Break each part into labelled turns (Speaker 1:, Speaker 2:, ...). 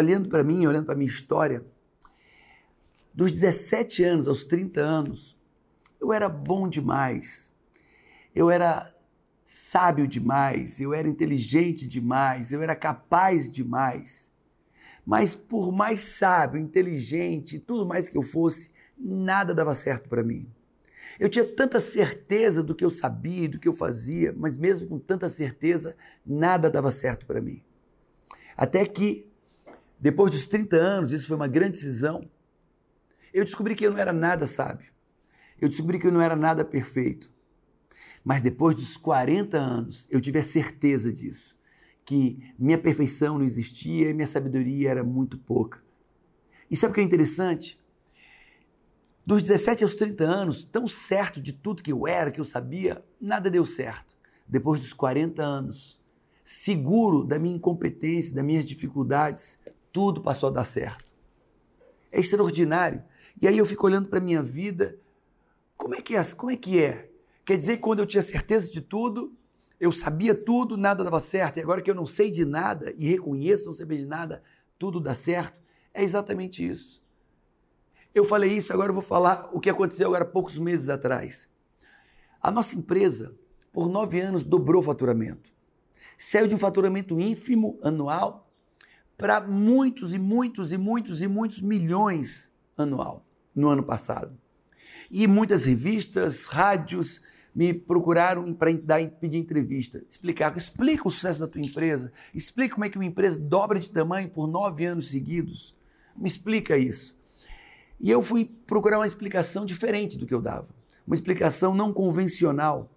Speaker 1: olhando para mim, olhando para minha história, dos 17 anos aos 30 anos, eu era bom demais. Eu era sábio demais, eu era inteligente demais, eu era capaz demais. Mas por mais sábio, inteligente, tudo mais que eu fosse, nada dava certo para mim. Eu tinha tanta certeza do que eu sabia, do que eu fazia, mas mesmo com tanta certeza, nada dava certo para mim. Até que, depois dos 30 anos, isso foi uma grande decisão, eu descobri que eu não era nada sábio. Eu descobri que eu não era nada perfeito. Mas depois dos 40 anos, eu tive a certeza disso, que minha perfeição não existia e minha sabedoria era muito pouca. E sabe o que é interessante? Dos 17 aos 30 anos, tão certo de tudo que eu era, que eu sabia, nada deu certo. Depois dos 40 anos, seguro da minha incompetência, das minhas dificuldades, tudo passou a dar certo. É extraordinário. E aí eu fico olhando para a minha vida, como é que é? Como é que é? Quer dizer que quando eu tinha certeza de tudo, eu sabia tudo, nada dava certo, e agora que eu não sei de nada e reconheço não saber de nada, tudo dá certo? É exatamente isso. Eu falei isso, agora eu vou falar o que aconteceu agora poucos meses atrás. A nossa empresa, por nove anos, dobrou o faturamento. Saiu de um faturamento ínfimo anual para muitos e muitos e muitos e muitos milhões anual no ano passado. E muitas revistas, rádios me procuraram para pedir entrevista, explicar, explica o sucesso da tua empresa, explica como é que uma empresa dobra de tamanho por nove anos seguidos. Me explica isso. E eu fui procurar uma explicação diferente do que eu dava, uma explicação não convencional.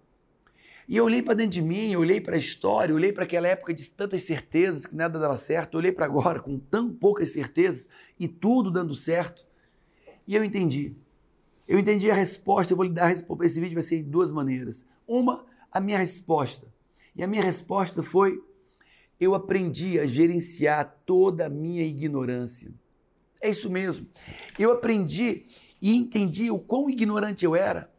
Speaker 1: E eu olhei para dentro de mim, eu olhei para a história, eu olhei para aquela época de tantas certezas que nada dava certo, eu olhei para agora com tão poucas certezas e tudo dando certo. E eu entendi. Eu entendi a resposta, eu vou lhe dar a resposta. Esse vídeo vai ser de duas maneiras. Uma, a minha resposta. E a minha resposta foi: eu aprendi a gerenciar toda a minha ignorância. É isso mesmo. Eu aprendi e entendi o quão ignorante eu era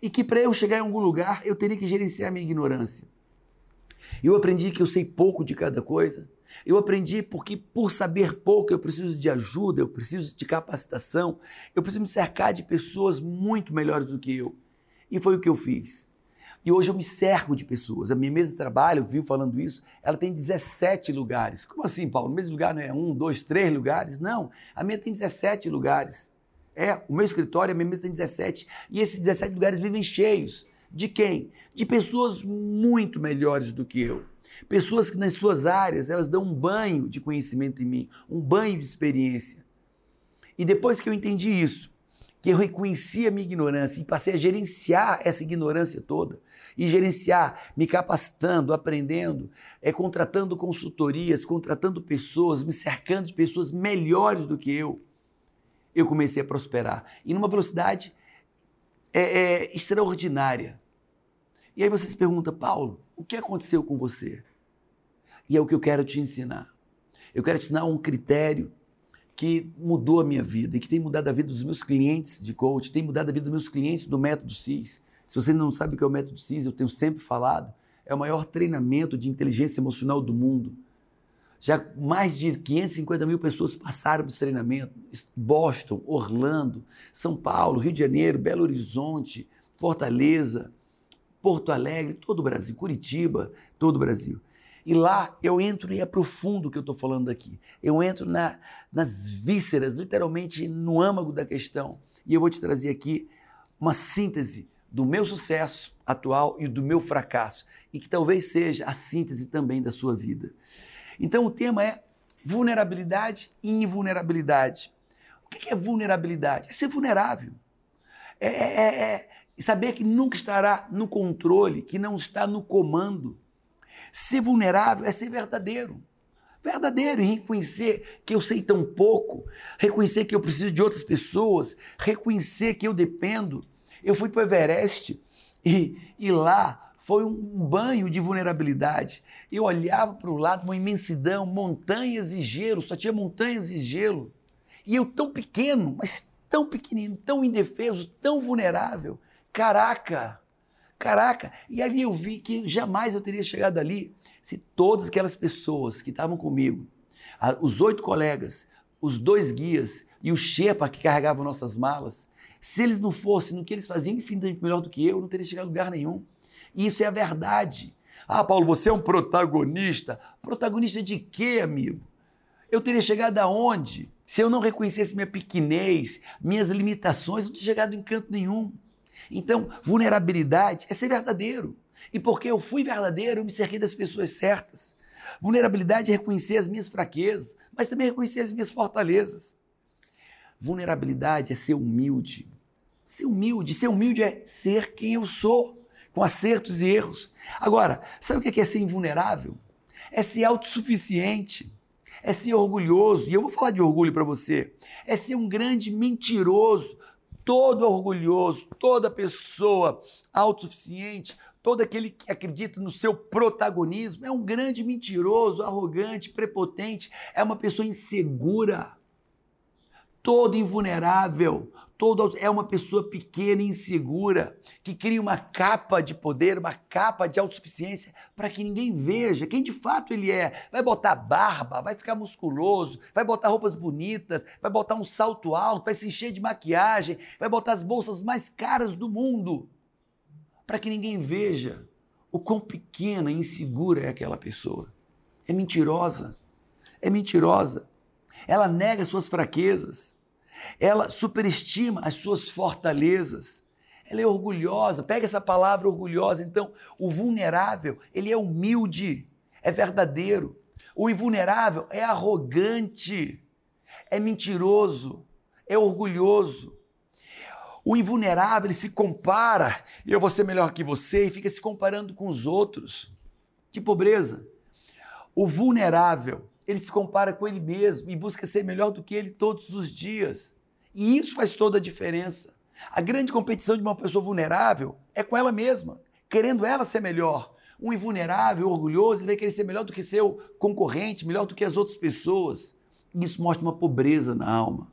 Speaker 1: e que para eu chegar em algum lugar eu teria que gerenciar a minha ignorância. Eu aprendi que eu sei pouco de cada coisa. Eu aprendi porque, por saber pouco, eu preciso de ajuda, eu preciso de capacitação, eu preciso me cercar de pessoas muito melhores do que eu. E foi o que eu fiz. E hoje eu me cerco de pessoas. A minha mesa de trabalho, vivo falando isso, ela tem 17 lugares. Como assim, Paulo? O mesmo lugar não é um, dois, três lugares? Não. A minha tem 17 lugares. É, o meu escritório, a minha mesa tem 17. E esses 17 lugares vivem cheios. De quem? De pessoas muito melhores do que eu. Pessoas que nas suas áreas, elas dão um banho de conhecimento em mim, um banho de experiência. E depois que eu entendi isso, que eu reconheci a minha ignorância e passei a gerenciar essa ignorância toda, e gerenciar, me capacitando, aprendendo, é, contratando consultorias, contratando pessoas, me cercando de pessoas melhores do que eu, eu comecei a prosperar. E numa velocidade é, é, extraordinária. E aí você se pergunta, Paulo, o que aconteceu com você? E é o que eu quero te ensinar. Eu quero te ensinar um critério que mudou a minha vida e que tem mudado a vida dos meus clientes de coach, tem mudado a vida dos meus clientes do método CIS. Se você não sabe o que é o método CIS, eu tenho sempre falado, é o maior treinamento de inteligência emocional do mundo. Já mais de 550 mil pessoas passaram esse treinamento. Boston, Orlando, São Paulo, Rio de Janeiro, Belo Horizonte, Fortaleza, Porto Alegre, todo o Brasil, Curitiba, todo o Brasil. E lá eu entro e aprofundo o que eu estou falando aqui. Eu entro na, nas vísceras, literalmente no âmago da questão. E eu vou te trazer aqui uma síntese do meu sucesso atual e do meu fracasso. E que talvez seja a síntese também da sua vida. Então o tema é vulnerabilidade e invulnerabilidade. O que é vulnerabilidade? É ser vulnerável. É, é, é, é saber que nunca estará no controle, que não está no comando. Ser vulnerável é ser verdadeiro. Verdadeiro e reconhecer que eu sei tão pouco, reconhecer que eu preciso de outras pessoas, reconhecer que eu dependo. Eu fui para o Everest e, e lá foi um banho de vulnerabilidade. Eu olhava para o lado, uma imensidão, montanhas e gelo, só tinha montanhas e gelo. E eu tão pequeno, mas tão pequenino, tão indefeso, tão vulnerável. Caraca! Caraca! E ali eu vi que jamais eu teria chegado ali se todas aquelas pessoas que estavam comigo os oito colegas, os dois guias e o Shepa que carregavam nossas malas, se eles não fossem no que eles faziam infinitamente melhor do que eu, eu não teria chegado a lugar nenhum. Isso é a verdade. Ah, Paulo, você é um protagonista. Protagonista de quê, amigo? Eu teria chegado aonde? Se eu não reconhecesse minha pequenez, minhas limitações, eu não teria chegado em canto nenhum. Então, vulnerabilidade é ser verdadeiro. E porque eu fui verdadeiro, eu me cerquei das pessoas certas. Vulnerabilidade é reconhecer as minhas fraquezas, mas também reconhecer as minhas fortalezas. Vulnerabilidade é ser humilde. Ser humilde, ser humilde é ser quem eu sou, com acertos e erros. Agora, sabe o que é ser invulnerável? É ser autossuficiente, é ser orgulhoso. E eu vou falar de orgulho para você. É ser um grande mentiroso, todo orgulhoso, toda pessoa autossuficiente, todo aquele que acredita no seu protagonismo é um grande mentiroso, arrogante, prepotente, é uma pessoa insegura todo invulnerável, todo é uma pessoa pequena e insegura, que cria uma capa de poder, uma capa de autossuficiência para que ninguém veja quem de fato ele é. Vai botar barba, vai ficar musculoso, vai botar roupas bonitas, vai botar um salto alto, vai se encher de maquiagem, vai botar as bolsas mais caras do mundo para que ninguém veja o quão pequena e insegura é aquela pessoa. É mentirosa. É mentirosa. Ela nega suas fraquezas. Ela superestima as suas fortalezas. Ela é orgulhosa. Pega essa palavra orgulhosa. Então, o vulnerável, ele é humilde, é verdadeiro. O invulnerável é arrogante, é mentiroso, é orgulhoso. O invulnerável, ele se compara, eu vou ser melhor que você, e fica se comparando com os outros. Que pobreza. O vulnerável, ele se compara com ele mesmo e busca ser melhor do que ele todos os dias. E isso faz toda a diferença. A grande competição de uma pessoa vulnerável é com ela mesma, querendo ela ser melhor. Um invulnerável, orgulhoso, ele vai querer ser melhor do que seu concorrente, melhor do que as outras pessoas. E isso mostra uma pobreza na alma.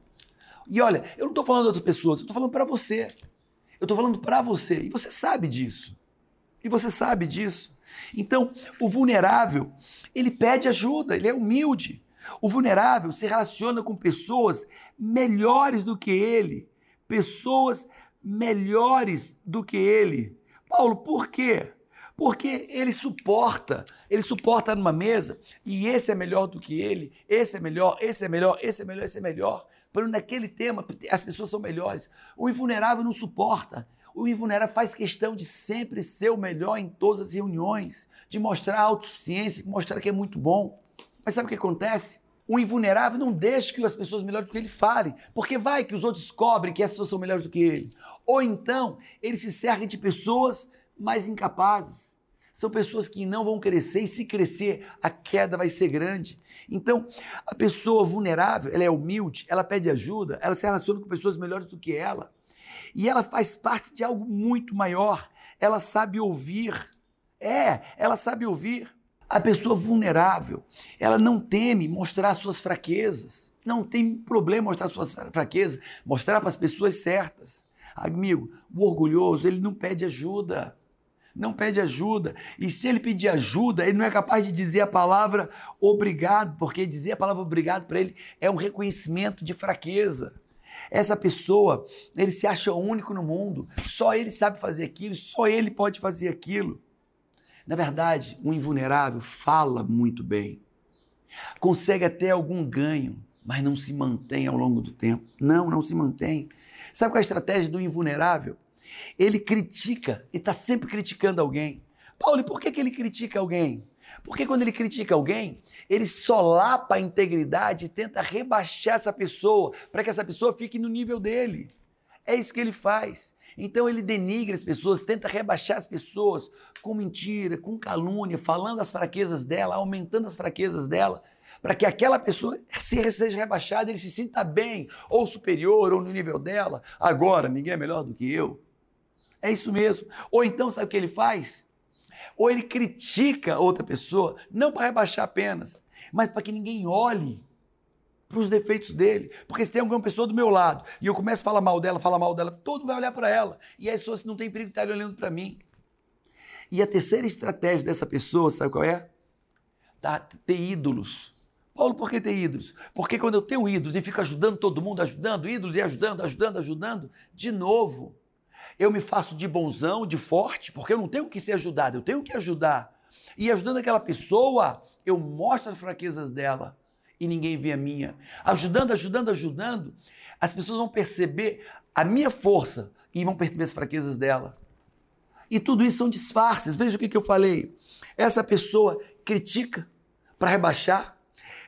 Speaker 1: E olha, eu não estou falando de outras pessoas, eu estou falando para você. Eu estou falando para você. E você sabe disso. E você sabe disso. Então, o vulnerável, ele pede ajuda, ele é humilde. O vulnerável se relaciona com pessoas melhores do que ele, pessoas melhores do que ele. Paulo, por quê? Porque ele suporta, ele suporta numa mesa e esse é melhor do que ele, esse é melhor, esse é melhor, esse é melhor, esse é melhor. Para naquele tema as pessoas são melhores. O invulnerável não suporta. O invulnerável faz questão de sempre ser o melhor em todas as reuniões, de mostrar autociência, de mostrar que é muito bom. Mas sabe o que acontece? O invulnerável não deixa que as pessoas melhores do que ele falem, porque vai que os outros descobrem que essas pessoas são melhores do que ele. Ou então, ele se cerca de pessoas mais incapazes. São pessoas que não vão crescer e se crescer, a queda vai ser grande. Então, a pessoa vulnerável, ela é humilde, ela pede ajuda, ela se relaciona com pessoas melhores do que ela. E ela faz parte de algo muito maior. Ela sabe ouvir. É, ela sabe ouvir. A pessoa vulnerável, ela não teme mostrar suas fraquezas. Não tem problema mostrar suas fraquezas, mostrar para as pessoas certas. Amigo, o orgulhoso, ele não pede ajuda. Não pede ajuda. E se ele pedir ajuda, ele não é capaz de dizer a palavra obrigado, porque dizer a palavra obrigado para ele é um reconhecimento de fraqueza. Essa pessoa, ele se acha único no mundo, só ele sabe fazer aquilo, só ele pode fazer aquilo. Na verdade, um invulnerável fala muito bem, consegue até algum ganho, mas não se mantém ao longo do tempo. Não, não se mantém. Sabe qual é a estratégia do invulnerável? Ele critica e está sempre criticando alguém. Paulo, e por que, que ele critica alguém? Porque quando ele critica alguém, ele solapa a integridade e tenta rebaixar essa pessoa para que essa pessoa fique no nível dele. É isso que ele faz. Então ele denigra as pessoas, tenta rebaixar as pessoas com mentira, com calúnia, falando as fraquezas dela, aumentando as fraquezas dela, para que aquela pessoa se seja rebaixada, ele se sinta bem, ou superior, ou no nível dela. Agora, ninguém é melhor do que eu. É isso mesmo. Ou então, sabe o que ele faz? Ou ele critica outra pessoa, não para rebaixar apenas, mas para que ninguém olhe para os defeitos dele. Porque se tem alguma pessoa do meu lado e eu começo a falar mal dela, falar mal dela, todo vai olhar para ela. E as pessoas não tem perigo de estar olhando para mim. E a terceira estratégia dessa pessoa, sabe qual é? Tá, ter ídolos. Paulo, por que ter ídolos? Porque quando eu tenho ídolos e fico ajudando todo mundo, ajudando ídolos e ajudando, ajudando, ajudando, de novo, eu me faço de bonzão, de forte, porque eu não tenho que ser ajudado, eu tenho que ajudar. E ajudando aquela pessoa, eu mostro as fraquezas dela e ninguém vê a minha. Ajudando, ajudando, ajudando, as pessoas vão perceber a minha força e vão perceber as fraquezas dela. E tudo isso são disfarces. Veja o que, que eu falei. Essa pessoa critica para rebaixar,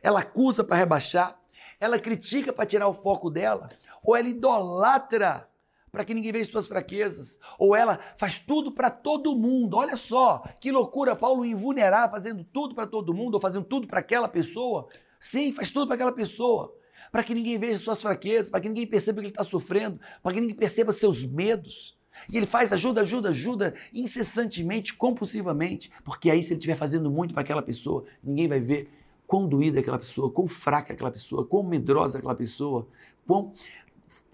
Speaker 1: ela acusa para rebaixar, ela critica para tirar o foco dela, ou ela idolatra para que ninguém veja suas fraquezas, ou ela faz tudo para todo mundo. Olha só, que loucura Paulo invulnerar fazendo tudo para todo mundo, ou fazendo tudo para aquela pessoa. Sim, faz tudo para aquela pessoa, para que ninguém veja suas fraquezas, para que ninguém perceba que ele está sofrendo, para que ninguém perceba seus medos. E ele faz ajuda, ajuda, ajuda incessantemente, compulsivamente, porque aí se ele estiver fazendo muito para aquela pessoa, ninguém vai ver quão doída é aquela pessoa, quão fraca é aquela pessoa, quão medrosa é aquela pessoa, quão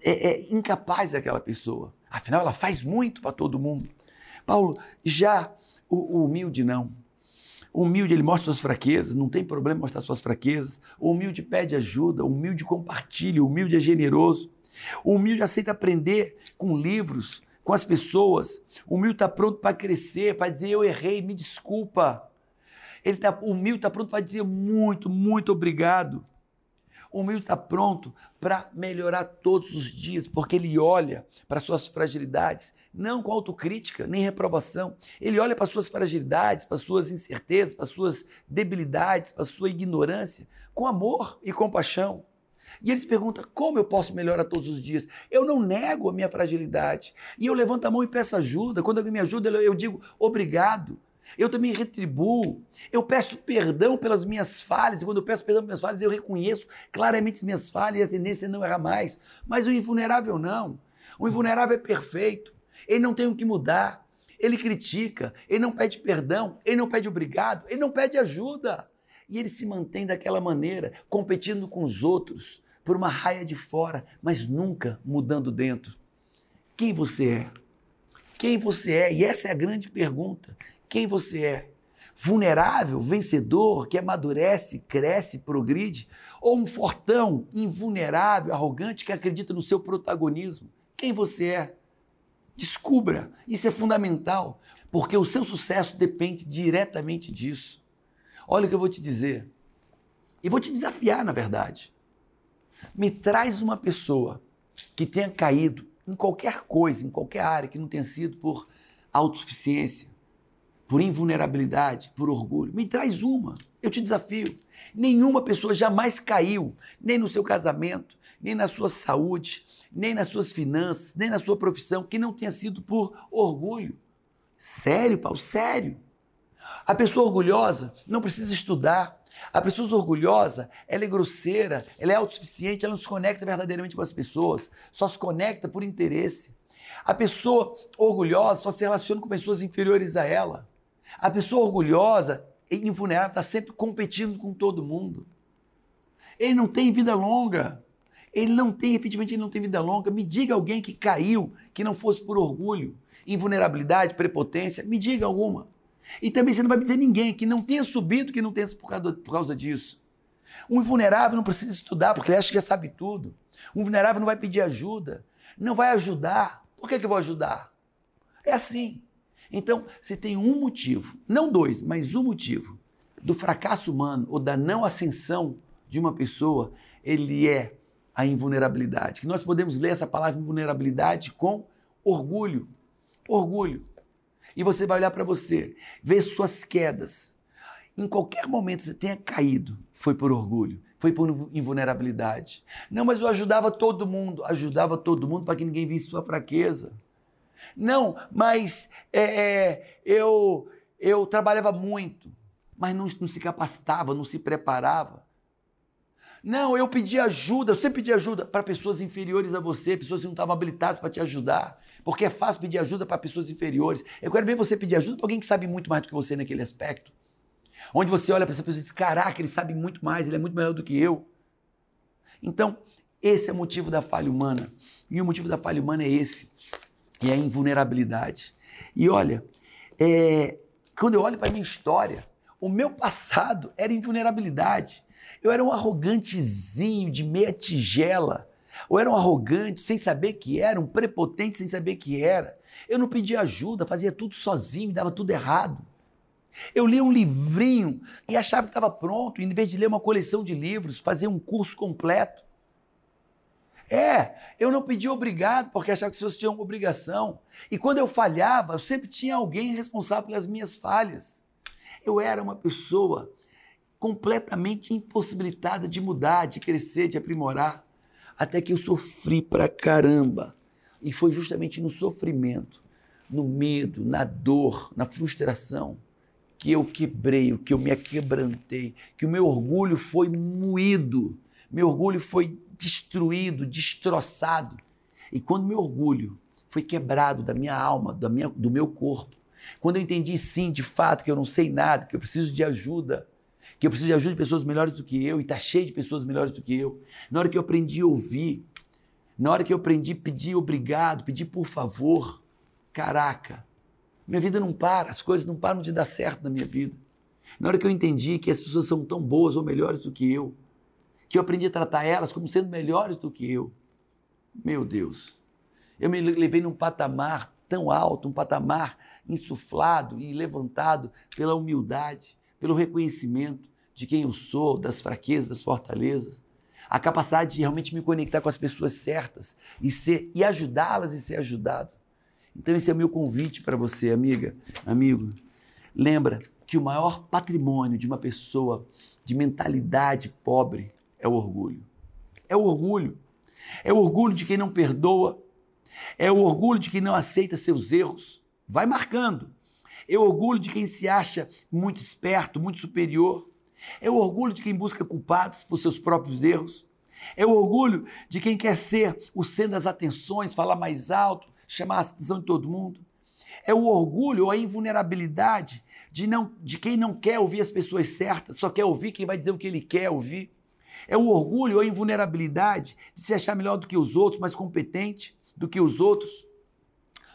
Speaker 1: é, é incapaz é aquela pessoa. Afinal, ela faz muito para todo mundo. Paulo, já o, o, humilde não. O humilde, ele mostra suas fraquezas, não tem problema mostrar suas fraquezas. O humilde pede ajuda, o humilde compartilha, o humilde é generoso. O humilde aceita aprender com livros, com as pessoas. O humilde está pronto para crescer, para dizer eu errei, me desculpa. Ele tá, o humilde está pronto para dizer muito, muito obrigado. O humilde está pronto para melhorar todos os dias, porque ele olha para suas fragilidades, não com autocrítica nem reprovação. Ele olha para suas fragilidades, para suas incertezas, para suas debilidades, para sua ignorância, com amor e compaixão. E ele se pergunta: como eu posso melhorar todos os dias? Eu não nego a minha fragilidade. E eu levanto a mão e peço ajuda. Quando alguém me ajuda, eu digo obrigado. Eu também retribuo. Eu peço perdão pelas minhas falhas. E quando eu peço perdão pelas minhas falhas, eu reconheço claramente as minhas falhas e a tendência é não errar mais. Mas o invulnerável não. O invulnerável é perfeito. Ele não tem o que mudar. Ele critica, ele não pede perdão, ele não pede obrigado, ele não pede ajuda. E ele se mantém daquela maneira, competindo com os outros, por uma raia de fora, mas nunca mudando dentro. Quem você é? Quem você é? E essa é a grande pergunta quem você é. Vulnerável, vencedor, que amadurece, cresce, progride, ou um fortão, invulnerável, arrogante, que acredita no seu protagonismo. Quem você é? Descubra, isso é fundamental, porque o seu sucesso depende diretamente disso. Olha o que eu vou te dizer, e vou te desafiar, na verdade. Me traz uma pessoa que tenha caído em qualquer coisa, em qualquer área, que não tenha sido por autossuficiência, por invulnerabilidade, por orgulho. Me traz uma, eu te desafio. Nenhuma pessoa jamais caiu, nem no seu casamento, nem na sua saúde, nem nas suas finanças, nem na sua profissão, que não tenha sido por orgulho. Sério, Paulo, sério. A pessoa orgulhosa não precisa estudar. A pessoa orgulhosa, ela é grosseira, ela é autossuficiente, ela não se conecta verdadeiramente com as pessoas, só se conecta por interesse. A pessoa orgulhosa só se relaciona com pessoas inferiores a ela. A pessoa orgulhosa e invulnerável está sempre competindo com todo mundo. Ele não tem vida longa. Ele não tem, efetivamente, ele não tem vida longa. Me diga alguém que caiu, que não fosse por orgulho, invulnerabilidade, prepotência. Me diga alguma. E também você não vai me dizer ninguém que não tenha subido, que não tenha por causa, por causa disso. Um invulnerável não precisa estudar, porque ele acha que já sabe tudo. Um vulnerável não vai pedir ajuda, não vai ajudar. Por que, que eu vou ajudar? É assim. Então, se tem um motivo, não dois, mas um motivo do fracasso humano ou da não ascensão de uma pessoa, ele é a invulnerabilidade. Que nós podemos ler essa palavra invulnerabilidade com orgulho. Orgulho. E você vai olhar para você, ver suas quedas. Em qualquer momento você tenha caído, foi por orgulho, foi por invulnerabilidade. Não, mas eu ajudava todo mundo, ajudava todo mundo para que ninguém visse sua fraqueza. Não, mas é, é, eu, eu trabalhava muito, mas não, não se capacitava, não se preparava. Não, eu pedi ajuda, eu sempre pedi ajuda para pessoas inferiores a você, pessoas que não estavam habilitadas para te ajudar. Porque é fácil pedir ajuda para pessoas inferiores. Eu quero ver você pedir ajuda para alguém que sabe muito mais do que você naquele aspecto. Onde você olha para essa pessoa e diz: Caraca, ele sabe muito mais, ele é muito melhor do que eu. Então, esse é o motivo da falha humana. E o motivo da falha humana é esse e a invulnerabilidade. E olha, é, quando eu olho para a minha história, o meu passado era invulnerabilidade. Eu era um arrogantezinho de meia tigela. Ou era um arrogante sem saber que era, um prepotente sem saber que era. Eu não pedia ajuda, fazia tudo sozinho, dava tudo errado. Eu lia um livrinho e achava que estava pronto, em vez de ler uma coleção de livros, fazer um curso completo. É, eu não pedia obrigado porque achava que as pessoas tinham obrigação. E quando eu falhava, eu sempre tinha alguém responsável pelas minhas falhas. Eu era uma pessoa completamente impossibilitada de mudar, de crescer, de aprimorar, até que eu sofri pra caramba. E foi justamente no sofrimento, no medo, na dor, na frustração, que eu quebrei, que eu me quebrantei, que o meu orgulho foi moído, meu orgulho foi destruído, destroçado. E quando meu orgulho foi quebrado da minha alma, da minha, do meu corpo, quando eu entendi sim, de fato, que eu não sei nada, que eu preciso de ajuda, que eu preciso de ajuda de pessoas melhores do que eu, e está cheio de pessoas melhores do que eu, na hora que eu aprendi a ouvir, na hora que eu aprendi a pedir obrigado, pedir por favor, caraca, minha vida não para, as coisas não param de dar certo na minha vida. Na hora que eu entendi que as pessoas são tão boas ou melhores do que eu, que eu aprendi a tratar elas como sendo melhores do que eu, meu Deus, eu me levei num patamar tão alto, um patamar insuflado e levantado pela humildade, pelo reconhecimento de quem eu sou, das fraquezas, das fortalezas, a capacidade de realmente me conectar com as pessoas certas e ser e ajudá-las e ser ajudado. Então, esse é o meu convite para você, amiga, amigo. Lembra que o maior patrimônio de uma pessoa de mentalidade pobre é o orgulho. É o orgulho. É o orgulho de quem não perdoa. É o orgulho de quem não aceita seus erros. Vai marcando. É o orgulho de quem se acha muito esperto, muito superior. É o orgulho de quem busca culpados por seus próprios erros. É o orgulho de quem quer ser o centro das atenções, falar mais alto, chamar a atenção de todo mundo. É o orgulho ou a invulnerabilidade de, não, de quem não quer ouvir as pessoas certas, só quer ouvir quem vai dizer o que ele quer ouvir. É o orgulho ou a invulnerabilidade de se achar melhor do que os outros, mais competente do que os outros.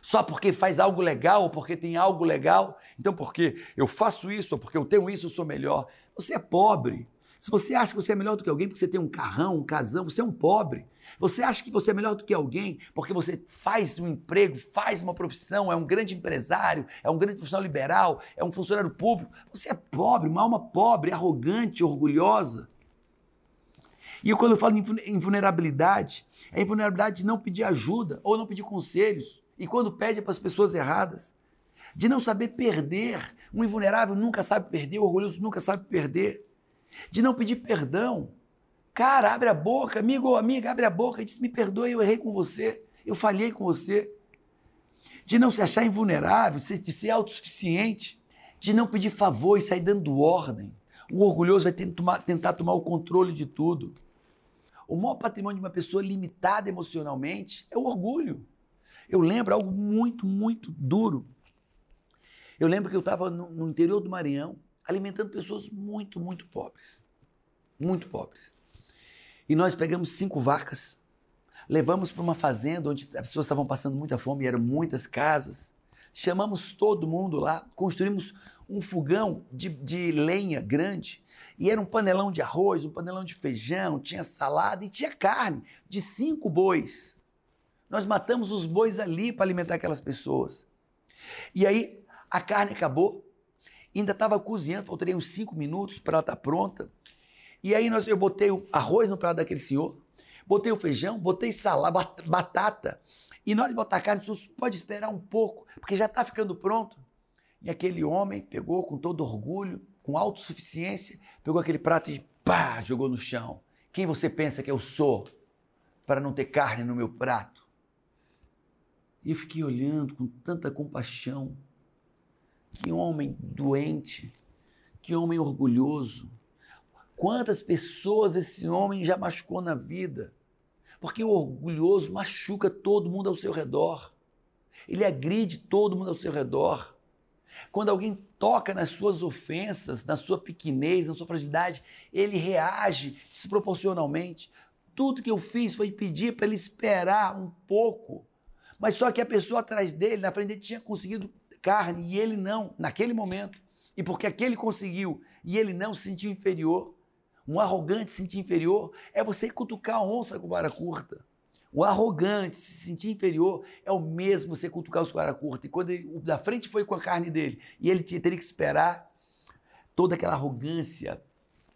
Speaker 1: Só porque faz algo legal ou porque tem algo legal. Então, porque eu faço isso ou porque eu tenho isso, eu sou melhor. Você é pobre. Se você acha que você é melhor do que alguém porque você tem um carrão, um casão, você é um pobre. Você acha que você é melhor do que alguém porque você faz um emprego, faz uma profissão, é um grande empresário, é um grande profissional liberal, é um funcionário público. Você é pobre, uma alma pobre, arrogante, orgulhosa. E quando eu falo em vulnerabilidade, é em vulnerabilidade de não pedir ajuda ou não pedir conselhos. E quando pede é para as pessoas erradas. De não saber perder. Um invulnerável nunca sabe perder, o orgulhoso nunca sabe perder de não pedir perdão. Cara, abre a boca, amigo ou amiga, abre a boca e diz: me perdoe, eu errei com você, eu falhei com você. De não se achar invulnerável, de ser autossuficiente, de não pedir favor e sair dando ordem. O orgulhoso vai tentar tomar o controle de tudo. O maior patrimônio de uma pessoa limitada emocionalmente é o orgulho. Eu lembro algo muito, muito duro. Eu lembro que eu estava no, no interior do Maranhão, alimentando pessoas muito, muito pobres. Muito pobres. E nós pegamos cinco vacas, levamos para uma fazenda onde as pessoas estavam passando muita fome, eram muitas casas. Chamamos todo mundo lá, construímos um fogão de, de lenha grande e era um panelão de arroz, um panelão de feijão, tinha salada e tinha carne de cinco bois. Nós matamos os bois ali para alimentar aquelas pessoas. E aí a carne acabou, ainda estava cozinhando, faltaria uns cinco minutos para ela estar tá pronta. E aí nós, eu botei o arroz no prato daquele senhor, botei o feijão, botei salada, batata. E na hora de botar a carne, o senhor pode esperar um pouco, porque já está ficando pronto. E aquele homem pegou com todo orgulho, com autossuficiência, pegou aquele prato e pá, jogou no chão. Quem você pensa que eu sou para não ter carne no meu prato? E eu fiquei olhando com tanta compaixão que homem doente, que homem orgulhoso. Quantas pessoas esse homem já machucou na vida? Porque o orgulhoso machuca todo mundo ao seu redor. Ele agride todo mundo ao seu redor. Quando alguém toca nas suas ofensas, na sua pequenez, na sua fragilidade, ele reage desproporcionalmente. Tudo que eu fiz foi pedir para ele esperar um pouco. Mas só que a pessoa atrás dele, na frente dele, tinha conseguido carne e ele não, naquele momento. E porque aquele conseguiu e ele não se sentiu inferior, Um arrogante se sentir inferior é você cutucar a onça com vara curta. O arrogante, se sentir inferior, é o mesmo você cutucar os vara curta. E quando ele, o da frente foi com a carne dele e ele teria que esperar, toda aquela arrogância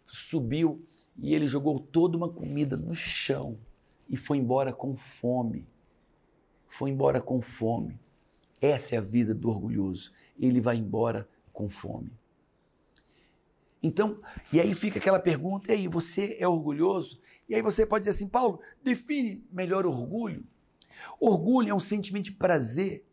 Speaker 1: subiu e ele jogou toda uma comida no chão e foi embora com fome. Foi embora com fome. Essa é a vida do orgulhoso. Ele vai embora com fome. Então, e aí fica aquela pergunta, e aí, você é orgulhoso? E aí você pode dizer assim, Paulo, define melhor orgulho. Orgulho é um sentimento de prazer,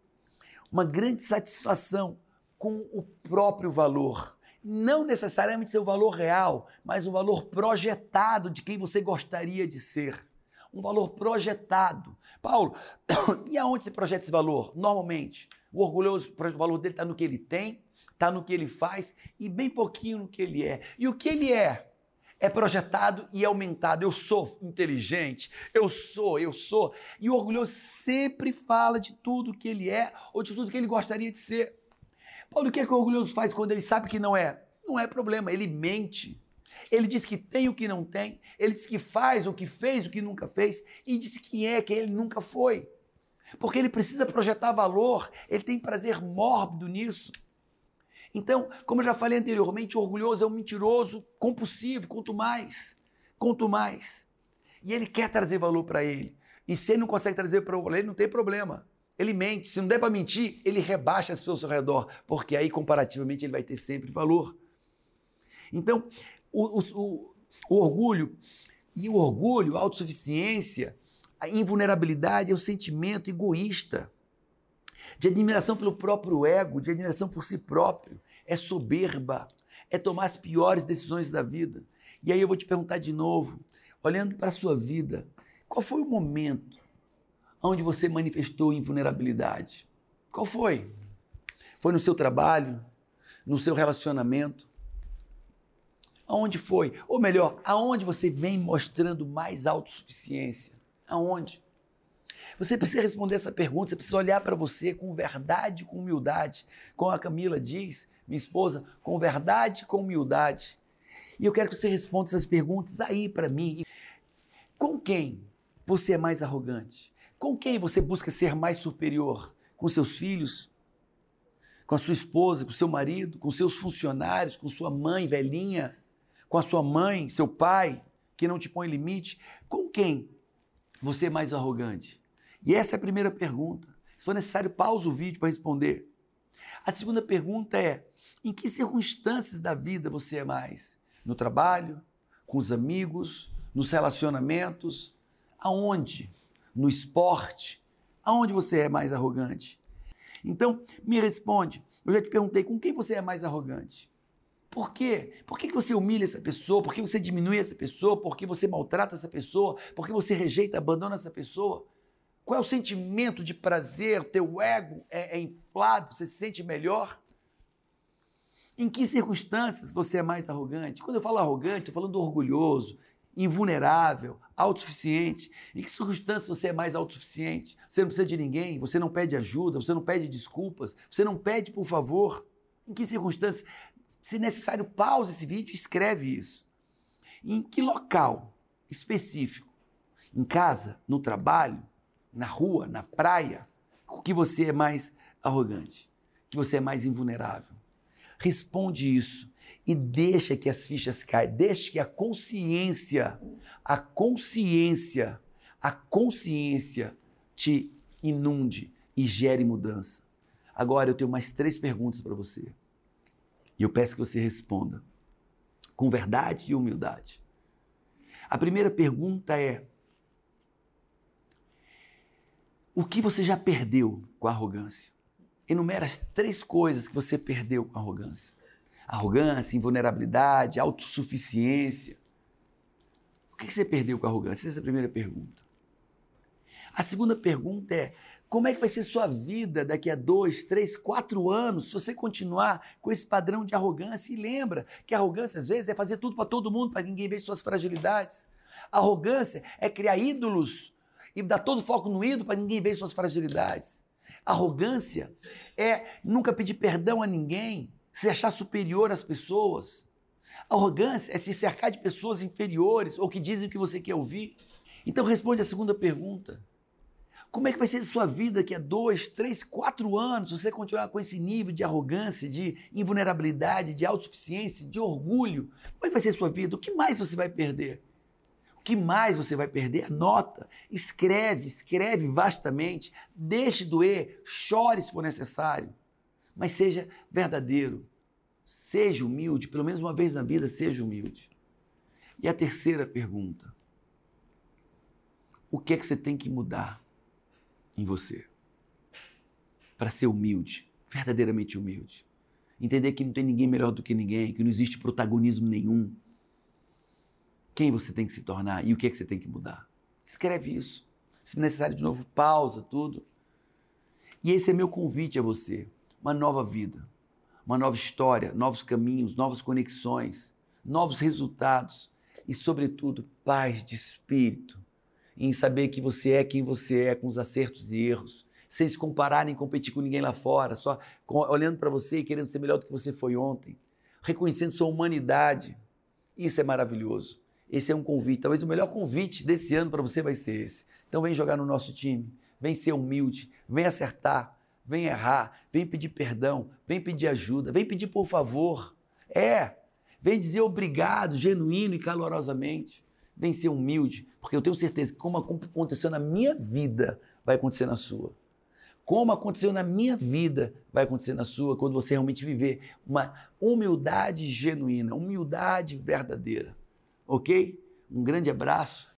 Speaker 1: uma grande satisfação com o próprio valor. Não necessariamente seu valor real, mas o valor projetado de quem você gostaria de ser. Um valor projetado. Paulo, e aonde se projeta esse valor? Normalmente, o orgulhoso, o valor dele está no que ele tem, está no que ele faz e bem pouquinho no que ele é. E o que ele é? É projetado e aumentado. Eu sou inteligente, eu sou, eu sou. E o orgulhoso sempre fala de tudo que ele é ou de tudo que ele gostaria de ser. Paulo, o que é que o orgulhoso faz quando ele sabe que não é? Não é problema, ele mente. Ele diz que tem o que não tem, ele diz que faz o que fez, o que nunca fez, e diz que é que ele nunca foi. Porque ele precisa projetar valor, ele tem prazer mórbido nisso. Então, como eu já falei anteriormente, orgulhoso é um mentiroso compulsivo, quanto mais, quanto mais. E ele quer trazer valor para ele. E se ele não consegue trazer para ele, não tem problema. Ele mente. Se não der para mentir, ele rebaixa as pessoas ao redor, porque aí, comparativamente, ele vai ter sempre valor. Então, o, o, o, o orgulho, e o orgulho, a autossuficiência, a invulnerabilidade é o sentimento egoísta de admiração pelo próprio ego, de admiração por si próprio. É soberba, é tomar as piores decisões da vida. E aí eu vou te perguntar de novo, olhando para a sua vida, qual foi o momento onde você manifestou invulnerabilidade? Qual foi? Foi no seu trabalho? No seu relacionamento? Aonde foi? Ou melhor, aonde você vem mostrando mais autossuficiência? Aonde? Você precisa responder essa pergunta, você precisa olhar para você com verdade, com humildade. Como a Camila diz, minha esposa, com verdade, com humildade. E eu quero que você responda essas perguntas aí para mim. Com quem você é mais arrogante? Com quem você busca ser mais superior? Com seus filhos? Com a sua esposa, com seu marido, com seus funcionários, com sua mãe velhinha, com a sua mãe, seu pai, que não te põe limite? Com quem você é mais arrogante? E essa é a primeira pergunta. Se for necessário, pausa o vídeo para responder. A segunda pergunta é: em que circunstâncias da vida você é mais? No trabalho? Com os amigos? Nos relacionamentos? Aonde? No esporte? Aonde você é mais arrogante? Então, me responde. Eu já te perguntei com quem você é mais arrogante. Por quê? Por que você humilha essa pessoa? Por que você diminui essa pessoa? Por que você maltrata essa pessoa? Por que você rejeita, abandona essa pessoa? Qual é o sentimento de prazer? Teu ego é, é inflado? Você se sente melhor? Em que circunstâncias você é mais arrogante? Quando eu falo arrogante, estou falando orgulhoso, invulnerável, autossuficiente. Em que circunstâncias você é mais autossuficiente? Você não precisa de ninguém, você não pede ajuda, você não pede desculpas, você não pede por favor. Em que circunstâncias? Se necessário, pause esse vídeo e escreve isso. Em que local específico? Em casa? No trabalho? Na rua, na praia, que você é mais arrogante, que você é mais invulnerável. Responde isso e deixa que as fichas caem, deixa que a consciência, a consciência, a consciência te inunde e gere mudança. Agora eu tenho mais três perguntas para você. E eu peço que você responda com verdade e humildade. A primeira pergunta é: o que você já perdeu com a arrogância? Enumera as três coisas que você perdeu com a arrogância: arrogância, invulnerabilidade, autossuficiência. O que você perdeu com a arrogância? Essa é a primeira pergunta. A segunda pergunta é: como é que vai ser sua vida daqui a dois, três, quatro anos se você continuar com esse padrão de arrogância? E lembra que arrogância às vezes é fazer tudo para todo mundo, para ninguém ver suas fragilidades. Arrogância é criar ídolos e dar todo o foco no ídolo para ninguém ver suas fragilidades. Arrogância é nunca pedir perdão a ninguém, se achar superior às pessoas. Arrogância é se cercar de pessoas inferiores ou que dizem o que você quer ouvir. Então responde a segunda pergunta. Como é que vai ser a sua vida daqui a dois, três, quatro anos se você continuar com esse nível de arrogância, de invulnerabilidade, de autossuficiência, de orgulho? Como é que vai ser a sua vida? O que mais você vai perder? Que mais você vai perder? Anota, escreve, escreve vastamente, deixe doer, chore se for necessário, mas seja verdadeiro. Seja humilde, pelo menos uma vez na vida, seja humilde. E a terceira pergunta: o que é que você tem que mudar em você para ser humilde, verdadeiramente humilde? Entender que não tem ninguém melhor do que ninguém, que não existe protagonismo nenhum. Quem você tem que se tornar e o que é que você tem que mudar? Escreve isso. Se necessário, de novo, pausa tudo. E esse é meu convite a você: uma nova vida uma nova história, novos caminhos, novas conexões, novos resultados e, sobretudo, paz de espírito em saber que você é quem você é, com os acertos e erros, sem se comparar nem competir com ninguém lá fora, só olhando para você e querendo ser melhor do que você foi ontem, reconhecendo sua humanidade. Isso é maravilhoso. Esse é um convite, talvez o melhor convite desse ano para você vai ser esse. Então vem jogar no nosso time, vem ser humilde, vem acertar, vem errar, vem pedir perdão, vem pedir ajuda, vem pedir por favor. É, vem dizer obrigado, genuíno e calorosamente. Vem ser humilde, porque eu tenho certeza que como aconteceu na minha vida, vai acontecer na sua. Como aconteceu na minha vida, vai acontecer na sua, quando você realmente viver uma humildade genuína, humildade verdadeira. Ok? Um grande abraço